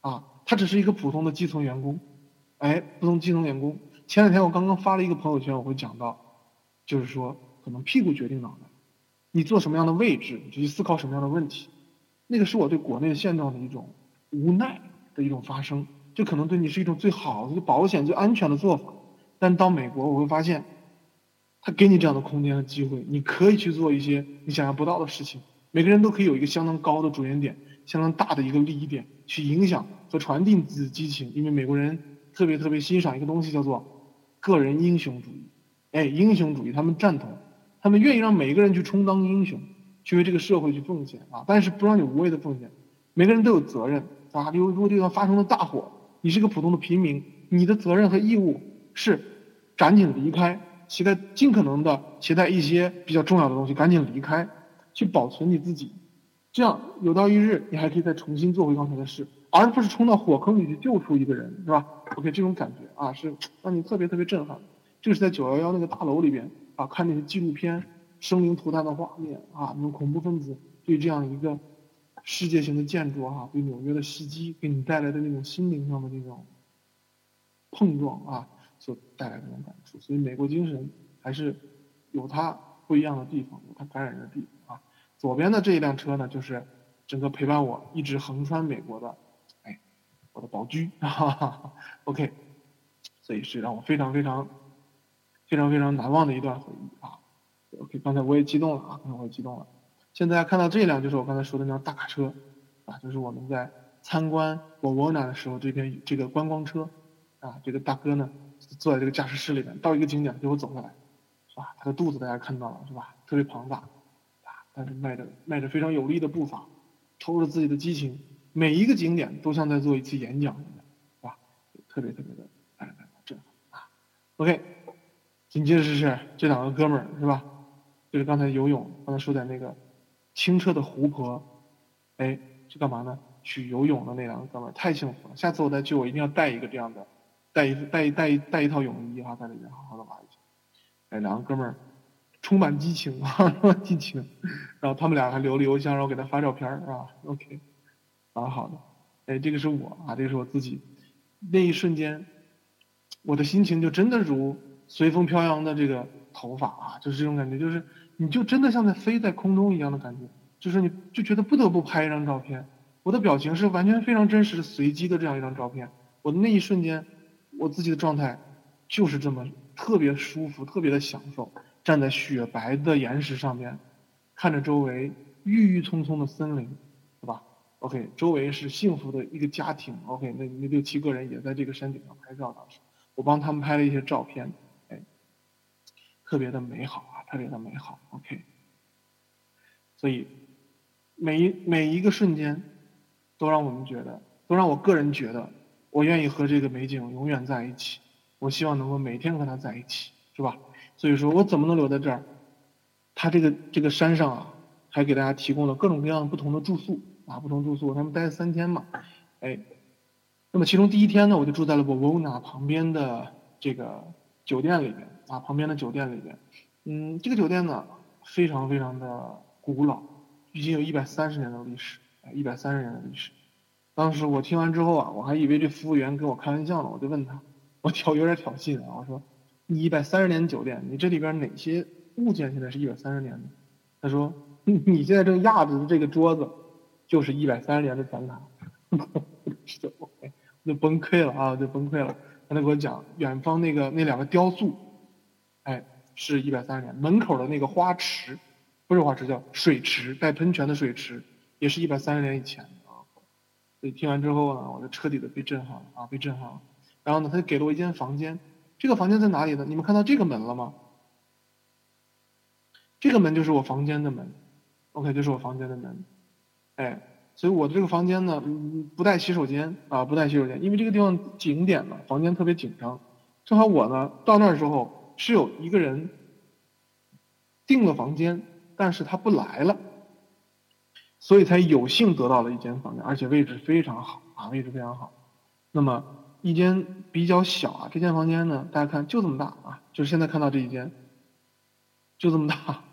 啊，他只是一个普通的基层员工，哎，普通基层员工。前两天我刚刚发了一个朋友圈，我会讲到，就是说可能屁股决定脑袋，你坐什么样的位置，你就去思考什么样的问题。那个是我对国内现状的一种无奈的一种发生，这可能对你是一种最好的、最保险、最安全的做法。但到美国，我会发现。他给你这样的空间和机会，你可以去做一些你想象不到的事情。每个人都可以有一个相当高的着眼点，相当大的一个利益点，去影响和传递自己的激情。因为美国人特别特别欣赏一个东西，叫做个人英雄主义。哎，英雄主义，他们赞同，他们愿意让每一个人去充当英雄，去为这个社会去奉献啊。但是不让你无谓的奉献，每个人都有责任啊。比如，如果地方发生了大火，你是个普通的平民，你的责任和义务是赶紧离开。携带尽可能的携带一些比较重要的东西，赶紧离开，去保存你自己，这样有朝一日你还可以再重新做回刚才的事，而不是冲到火坑里去救出一个人，是吧？OK，这种感觉啊，是让你特别特别震撼。这个是在九幺幺那个大楼里边啊，看那些纪录片，生灵涂炭的画面啊，那种恐怖分子对这样一个世界性的建筑啊，对纽约的袭击，给你带来的那种心灵上的那种碰撞啊。所带来的那种感触，所以美国精神还是有它不一样的地方，有它感染人的地方啊。左边的这一辆车呢，就是整个陪伴我一直横穿美国的，哎，我的宝驹哈哈。OK，所以是让我非常非常非常非常难忘的一段回忆啊。OK，刚才我也激动了啊，刚才我也激动了。现在看到这辆就是我刚才说的那辆大卡车啊，就是我们在参观沃沃纳的时候，这边这个观光车啊，这个大哥呢。坐在这个驾驶室里面，到一个景点给我走下来，是吧？他的肚子大家看到了，是吧？特别庞大，啊，但是迈着迈着非常有力的步伐，抽着自己的激情，每一个景点都像在做一次演讲一样，是吧？特别特别的哎震撼啊！OK，紧接着是这两个哥们儿，是吧？就是刚才游泳，刚才说在那个清澈的湖泊，哎，是干嘛呢？去游泳的那两个哥们儿太幸福了，下次我再去，我一定要带一个这样的。带一带一带一带一套泳衣哈，在里面好好的玩一下。哎，两个哥们儿充满激情啊，激情。然后他们俩还留了邮箱，然后给他发照片儿，是吧？OK，啊，好的。哎，这个是我啊，这个是我自己。那一瞬间，我的心情就真的如随风飘扬的这个头发啊，就是这种感觉，就是你就真的像在飞在空中一样的感觉，就是你就觉得不得不拍一张照片。我的表情是完全非常真实、随机的这样一张照片。我的那一瞬间。我自己的状态就是这么特别舒服，特别的享受，站在雪白的岩石上面，看着周围郁郁葱葱的森林，对吧？OK，周围是幸福的一个家庭。OK，那那六七个人也在这个山顶上拍照，当时我帮他们拍了一些照片，哎，特别的美好啊，特别的美好。OK，所以每一每一个瞬间都让我们觉得，都让我个人觉得。我愿意和这个美景永远在一起，我希望能够每天和它在一起，是吧？所以说我怎么能留在这儿？它这个这个山上啊，还给大家提供了各种各样不同的住宿啊，不同住宿，他们待三天嘛，哎，那么其中第一天呢，我就住在了 Vovona 旁边的这个酒店里面啊，旁边的酒店里面，嗯，这个酒店呢非常非常的古老，已经有一百三十年的历史，一百三十年的历史。当时我听完之后啊，我还以为这服务员跟我开玩笑呢，我就问他，我挑有点挑衅啊，我说。你一百三十年酒店，你这里边哪些物件现在是一百三十年的？他说：“你现在正压着的这个桌子，就是一百三十年的前台。”我就崩溃了啊，就崩溃了。他就给我讲，远方那个那两个雕塑，哎，是一百三十年。门口的那个花池，不是花池，叫水池，带喷泉的水池，也是一百三十年以前。所以听完之后呢，我就彻底的被震撼了啊，被震撼了。然后呢，他就给了我一间房间。这个房间在哪里呢？你们看到这个门了吗？这个门就是我房间的门，OK，就是我房间的门，哎，所以我的这个房间呢，不带洗手间啊，不带洗手间，因为这个地方景点嘛，房间特别紧张。正好我呢到那儿之后是有一个人订了房间，但是他不来了，所以才有幸得到了一间房间，而且位置非常好啊，位置非常好。那么。一间比较小啊，这间房间呢，大家看就这么大啊，就是现在看到这一间，就这么大。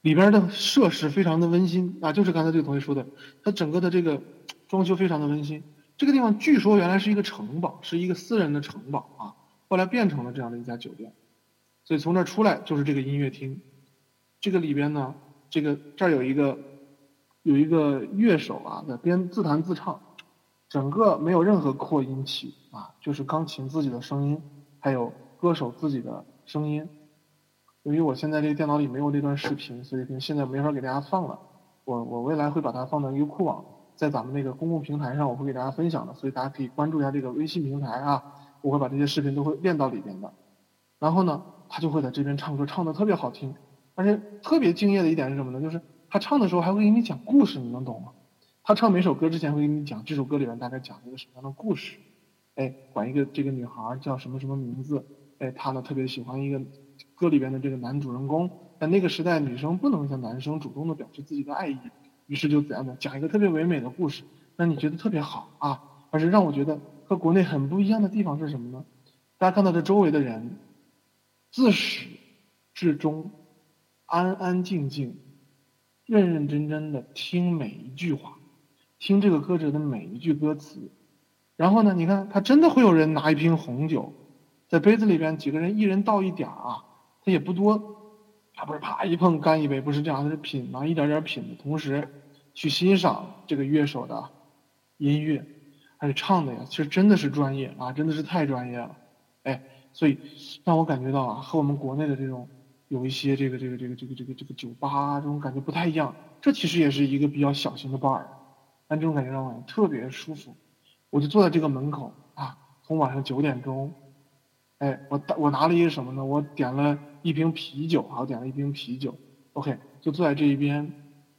里边的设施非常的温馨啊，就是刚才这个同学说的，它整个的这个装修非常的温馨。这个地方据说原来是一个城堡，是一个私人的城堡啊，后来变成了这样的一家酒店。所以从这出来就是这个音乐厅，这个里边呢，这个这儿有一个有一个乐手啊，在边自弹自唱。整个没有任何扩音器啊，就是钢琴自己的声音，还有歌手自己的声音。由于我现在这个电脑里没有这段视频，所以现在没法给大家放了。我我未来会把它放到优酷网，在咱们那个公共平台上，我会给大家分享的，所以大家可以关注一下这个微信平台啊，我会把这些视频都会练到里边的。然后呢，他就会在这边唱歌，唱的特别好听，而且特别敬业的一点是什么呢？就是他唱的时候还会给你讲故事，你能懂吗？他唱每首歌之前会给你讲这首歌里面大概讲了一个什么样的故事，哎，管一个这个女孩叫什么什么名字，哎，他呢特别喜欢一个歌里边的这个男主人公，在那个时代女生不能向男生主动的表示自己的爱意，于是就怎样的讲一个特别唯美的故事，让你觉得特别好啊，而且让我觉得和国内很不一样的地方是什么呢？大家看到这周围的人，自始至终安安静静、认认真真的听每一句话。听这个歌者的每一句歌词，然后呢，你看他真的会有人拿一瓶红酒，在杯子里边，几个人一人倒一点啊，他也不多，他不是啪一碰干一杯，不是这样，他是品嘛，一点点品的同时，去欣赏这个乐手的音乐，而且唱的呀，其实真的是专业啊，真的是太专业了，哎，所以让我感觉到啊，和我们国内的这种有一些这个这个这个这个这个这个酒吧这种感觉不太一样，这其实也是一个比较小型的 bar。但这种感觉让我特别舒服，我就坐在这个门口啊，从晚上九点钟，哎，我我拿了一个什么呢？我点了一瓶啤酒，啊，我，点了一瓶啤酒，OK，就坐在这一边，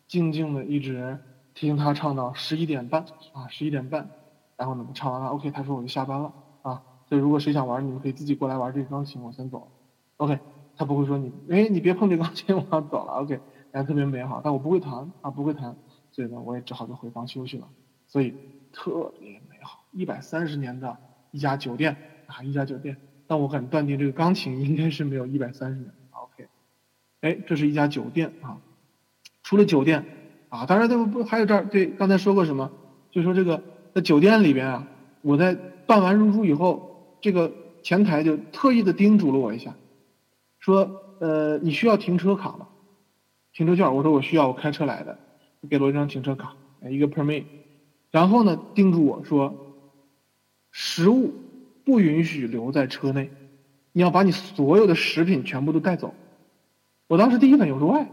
静静的一直听他唱到十一点半啊，十一点半，然后呢，唱完了，OK，他说我就下班了啊，所以如果谁想玩，你们可以自己过来玩这个钢琴，我先走，OK，他不会说你，哎，你别碰这钢琴，我要走了，OK，感觉特别美好，但我不会弹啊，不会弹。所以呢，我也只好就回房休息了。所以特别美好，一百三十年的一家酒店啊，一家酒店。但我敢断定，这个钢琴应该是没有一百三十年。OK，哎，这是一家酒店啊。除了酒店啊，当然这不还有这儿对，刚才说过什么？就说这个在酒店里边啊，我在办完入住以后，这个前台就特意的叮嘱了我一下，说呃，你需要停车卡吗？停车券？我说我需要，我开车来的。给了我一张停车卡，一个 permit，然后呢，叮嘱我说，食物不允许留在车内，你要把你所有的食品全部都带走。我当时第一反应我说，喂，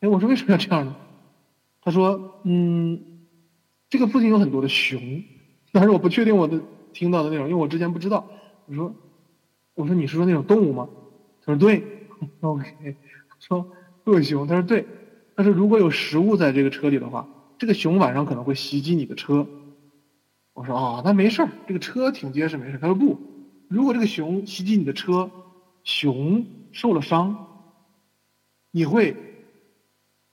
哎，我说为什么要这样呢？他说，嗯，这个附近有很多的熊，但是我不确定我的听到的内容，因为我之前不知道。我说，我说你是说那种动物吗？他说对，OK，说恶熊，他说对。他说如果有食物在这个车里的话，这个熊晚上可能会袭击你的车。我说啊，那没事儿，这个车挺结实，没事。他说不，如果这个熊袭击你的车，熊受了伤，你会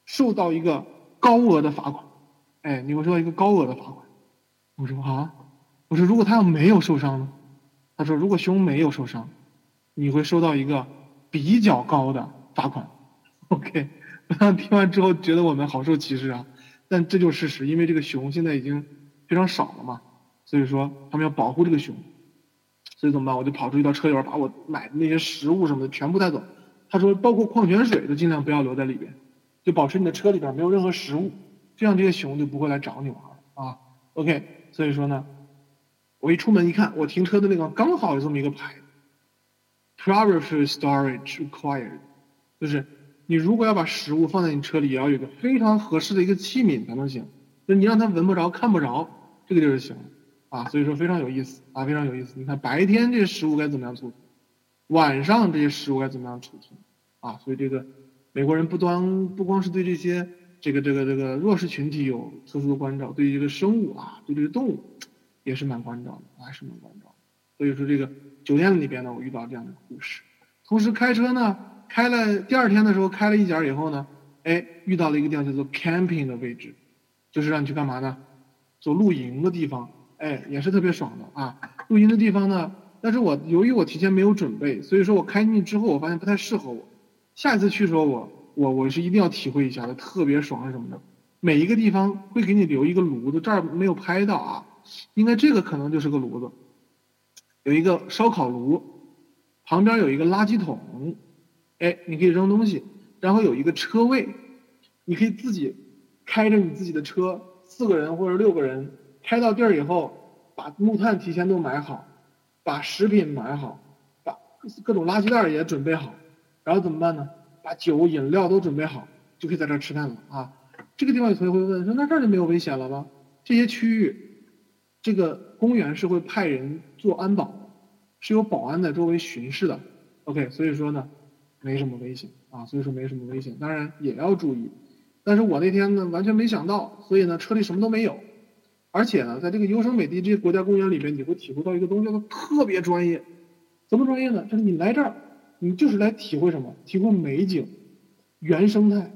受到一个高额的罚款。哎，你会受到一个高额的罚款。我说啊，我说如果他要没有受伤呢？他说如果熊没有受伤，你会收到一个比较高的罚款。OK，听完之后觉得我们好受歧视啊，但这就是事实，因为这个熊现在已经非常少了嘛，所以说他们要保护这个熊，所以怎么办？我就跑出去到车里边，把我买的那些食物什么的全部带走。他说包括矿泉水都尽量不要留在里边，就保持你的车里边没有任何食物，这样这些熊就不会来找你玩啊。OK。所以说呢，我一出门一看，我停车的那个刚好有这么一个牌，Privacy Storage Required，就是你如果要把食物放在你车里，也要有个非常合适的一个器皿才能行。就你让它闻不着、看不着，这个就是行啊。所以说非常有意思啊，非常有意思。你看白天这些食物该怎么样储存，晚上这些食物该怎么样储存啊？所以这个美国人不端不光是对这些。这个这个这个弱势群体有特殊的关照，对于这个生物啊，对这个动物，也是蛮关照的，还是蛮关照。所以说这个酒店里边呢，我遇到这样的故事。同时开车呢，开了第二天的时候开了一截以后呢，哎，遇到了一个地方叫做 camping 的位置，就是让你去干嘛呢？做露营的地方，哎，也是特别爽的啊。露营的地方呢，但是我由于我提前没有准备，所以说我开进去之后，我发现不太适合我。下一次去的时候我。我我是一定要体会一下的，特别爽是什么呢？每一个地方会给你留一个炉子，这儿没有拍到啊，应该这个可能就是个炉子，有一个烧烤炉，旁边有一个垃圾桶，哎，你可以扔东西，然后有一个车位，你可以自己开着你自己的车，四个人或者六个人开到地儿以后，把木炭提前都买好，把食品买好，把各种垃圾袋也准备好，然后怎么办呢？把酒、饮料都准备好，就可以在这儿吃饭了啊！这个地方有同学会问说：“那这儿就没有危险了吗？”这些区域，这个公园是会派人做安保，是有保安在周围巡视的。OK，所以说呢，没什么危险啊，所以说没什么危险。当然也要注意，但是我那天呢完全没想到，所以呢车里什么都没有，而且呢在这个优胜美地这些国家公园里边，你会体会到一个东西叫做特别专业。怎么专业呢？就是你来这儿。你就是来体会什么？体会美景、原生态、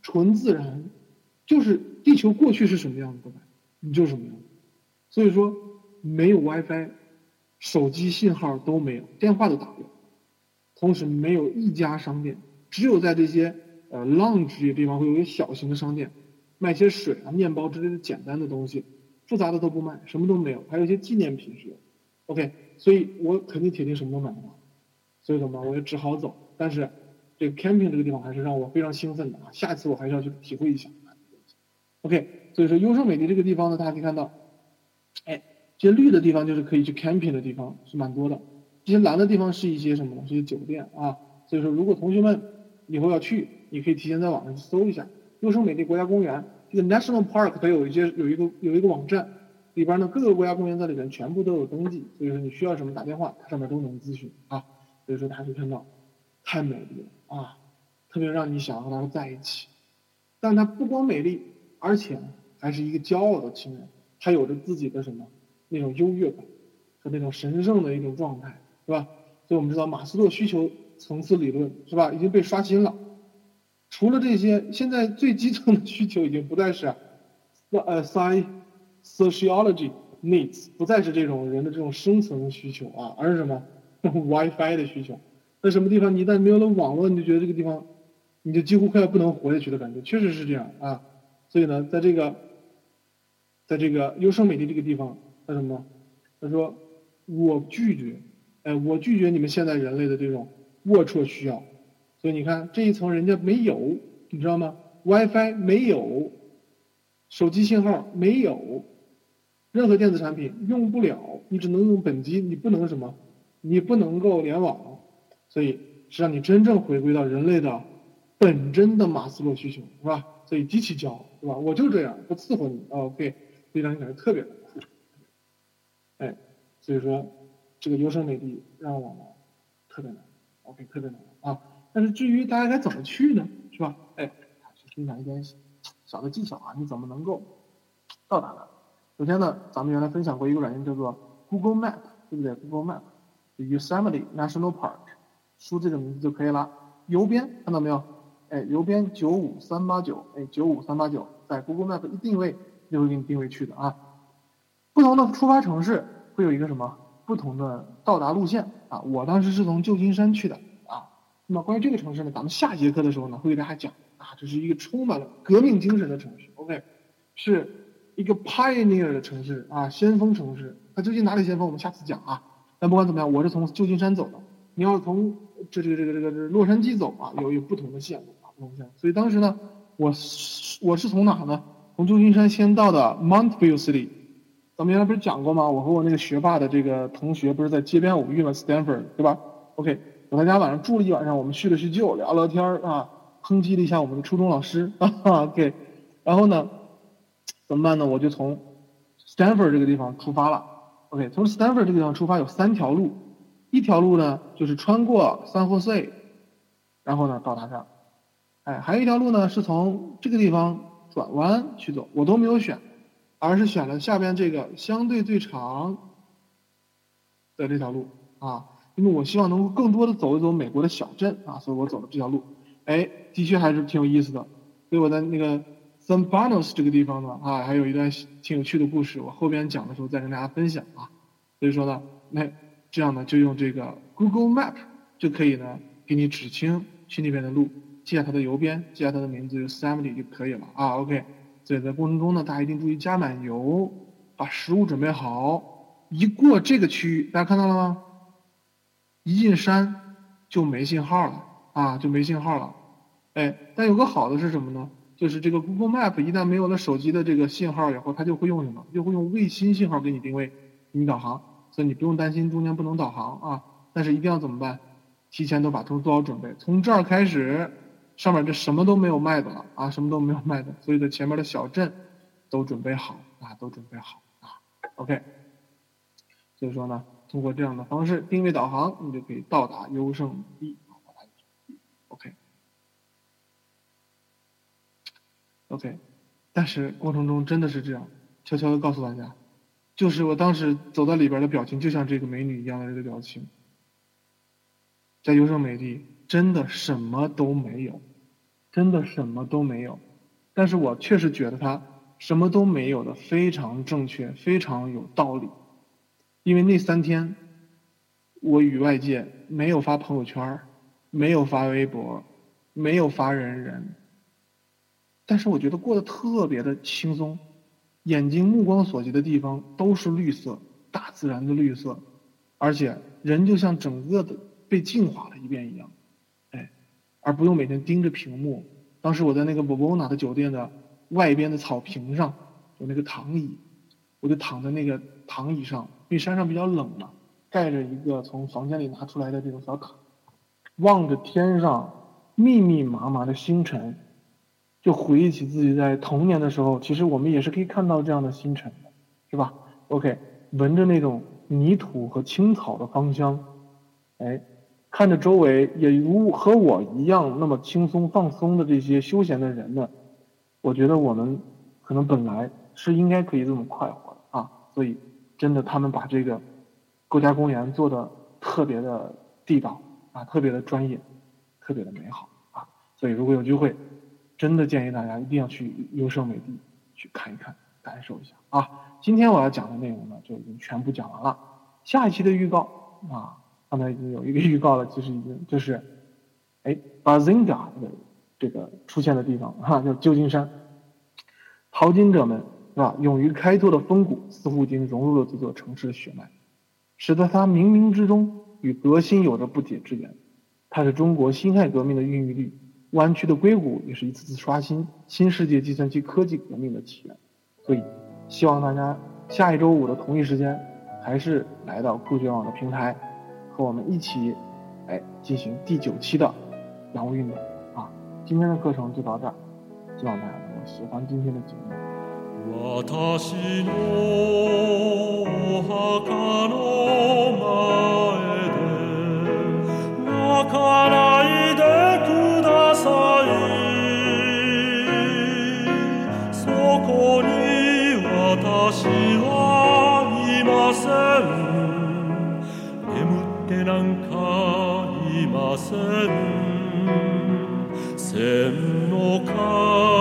纯自然，就是地球过去是什么样子的，你就什么样子。所以说，没有 WiFi，手机信号都没有，电话都打不了。同时，没有一家商店，只有在这些呃 lounge 这些地方会有一个小型的商店，卖一些水啊、面包之类的简单的东西，复杂的都不卖，什么都没有。还有一些纪念品是有。OK，所以我肯定铁定什么都买不到。所以怎么办？我也只好走。但是，这个 camping 这个地方还是让我非常兴奋的啊！下次我还是要去体会一下。OK，所以说优胜美地这个地方呢，大家可以看到，这些绿的地方就是可以去 camping 的地方，是蛮多的。这些蓝的地方是一些什么？是一些酒店啊。所以说，如果同学们以后要去，你可以提前在网上去搜一下优胜美地国家公园。这个 national park 它有一些有一个有一个网站，里边呢各个国家公园在里边全部都有登记。所以说你需要什么打电话，它上面都能咨询啊。所以说，大家可以看到，太美丽了啊，特别让你想和他在一起。但它不光美丽，而且还是一个骄傲的亲人，他有着自己的什么那种优越感和那种神圣的一种状态，是吧？所以我们知道马斯洛需求层次理论是吧，已经被刷新了。除了这些，现在最基层的需求已经不再是呃 psy sociology needs，不再是这种人的这种生存需求啊，而是什么？WiFi 的需求，在什么地方你一旦没有了网络，你就觉得这个地方，你就几乎快要不能活下去的感觉，确实是这样啊。所以呢，在这个，在这个优胜美地这个地方，他什么？他说我拒绝，哎，我拒绝你们现在人类的这种龌龊需要。所以你看这一层人家没有，你知道吗？WiFi 没有，手机信号没有，任何电子产品用不了，你只能用本机，你不能什么？你不能够联网，所以是让你真正回归到人类的本真的马斯洛需求，是吧？所以极其骄傲，是吧？我就这样，不伺候你啊，OK，所以让你感觉特别的，所以说这个优胜美地让我们特别难，OK，特别难啊。但是至于大家该怎么去呢，是吧？哎，去分享一点小的技巧啊，你怎么能够到达呢？首先呢，咱们原来分享过一个软件叫做 Google Map，对不对？Google Map。Yosemite National Park，输这个名字就可以了。邮编看到没有？哎，邮编九五三八九，哎，九五三八九，在 Google Map 一定位就会给你定位去的啊。不同的出发城市有一个什么不同的到达路线啊？我当时是从旧金山去的啊。那么关于这个城市呢，咱们下节课的时候呢会给大家讲啊，这是一个充满了革命精神的城市，OK，是一个 pioneer 的城市啊，先锋城市。它究竟哪里先锋？我们下次讲啊。但不管怎么样，我是从旧金山走的。你要从这这个这个这个洛杉矶走啊，有有不同的线路啊，不同线。所以当时呢，我我是从哪呢？从旧金山先到的 Montville City。咱们原来不是讲过吗？我和我那个学霸的这个同学不是在街边偶遇吗？Stanford，对吧？OK，我在家晚上住了一晚上，我们叙了叙旧，聊聊天啊，抨击了一下我们的初中老师啊。OK，然后呢，怎么办呢？我就从 Stanford 这个地方出发了。OK，从 Stanford 这个地方出发有三条路，一条路呢就是穿过 San Jose，然后呢到达这儿，哎，还有一条路呢是从这个地方转弯去走，我都没有选，而是选了下边这个相对最长的这条路啊，因为我希望能够更多的走一走美国的小镇啊，所以我走了这条路，哎，的确还是挺有意思的，所以我在那个。San Barnos 这个地方呢，啊，还有一段挺有趣的故事，我后边讲的时候再跟大家分享啊。所以说呢，那这样呢，就用这个 Google Map 就可以呢，给你指清去那边的路，记下它的邮编，记下它的名字，就 Sammy 就可以了啊。OK，所以在过程中呢，大家一定注意加满油，把食物准备好。一过这个区域，大家看到了吗？一进山就没信号了啊，就没信号了。哎，但有个好的是什么呢？就是这个 Google Map 一旦没有了手机的这个信号以后，它就会用什么？就会用卫星信号给你定位、给你导航，所以你不用担心中间不能导航啊。但是一定要怎么办？提前都把都做好准备。从这儿开始，上面这什么都没有卖的了啊，什么都没有卖的，所以在前面的小镇都准备好啊，都准备好啊。OK，所以说呢，通过这样的方式定位导航，你就可以到达优胜美地。OK。OK，但是过程中真的是这样，悄悄的告诉大家，就是我当时走到里边的表情，就像这个美女一样的这个表情，在优胜美地真的什么都没有，真的什么都没有，但是我确实觉得他什么都没有的非常正确，非常有道理，因为那三天，我与外界没有发朋友圈，没有发微博，没有发人人。但是我觉得过得特别的轻松，眼睛目光所及的地方都是绿色，大自然的绿色，而且人就像整个的被净化了一遍一样，而不用每天盯着屏幕。当时我在那个 Bobona 的酒店的外边的草坪上，有那个躺椅，我就躺在那个躺椅上，因为山上比较冷嘛，盖着一个从房间里拿出来的这种小毯，望着天上密密麻麻的星辰。就回忆起自己在童年的时候，其实我们也是可以看到这样的星辰的，是吧？OK，闻着那种泥土和青草的芳香，哎，看着周围也如和我一样那么轻松放松的这些休闲的人们，我觉得我们可能本来是应该可以这么快活的啊。所以，真的他们把这个国家公园做的特别的地道啊，特别的专业，特别的美好啊。所以，如果有机会。真的建议大家一定要去优胜美地去看一看，感受一下啊！今天我要讲的内容呢，就已经全部讲完了。下一期的预告啊，刚才已经有一个预告了，其实已经就是，哎，Bazinga 的这个出现的地方哈，叫旧金山。淘金者们是吧？勇于开拓的风骨，似乎已经融入了这座城市的血脉，使得它冥冥之中与革新有着不解之缘。它是中国辛亥革命的孕育地。湾区的硅谷也是一次次刷新新世界计算机科技革命的起源，所以希望大家下一周五的同一时间，还是来到酷学网的平台，和我们一起，哎，进行第九期的仰卧运动啊！今天的课程就到这儿，希望大家能够喜欢今天的节目。なんかい せん。の川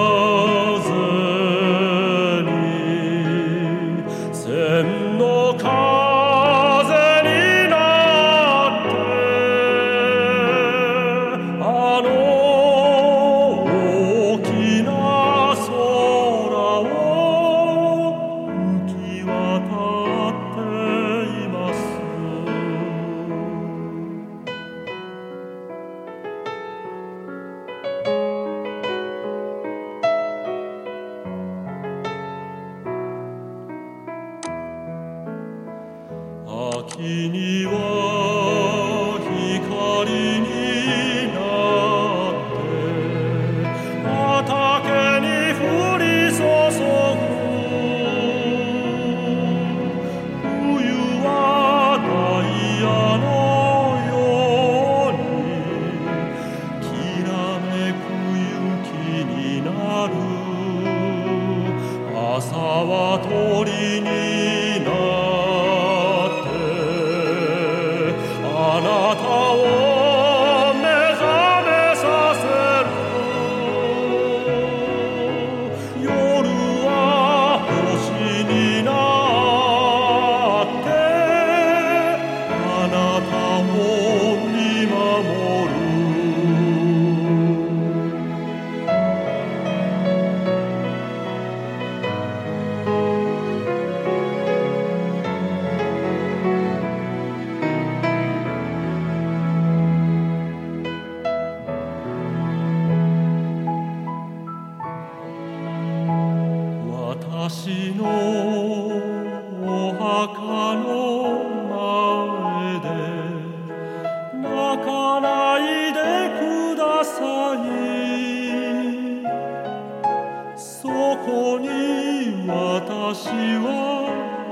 私は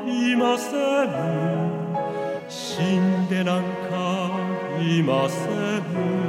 いません。死んでなんかいません。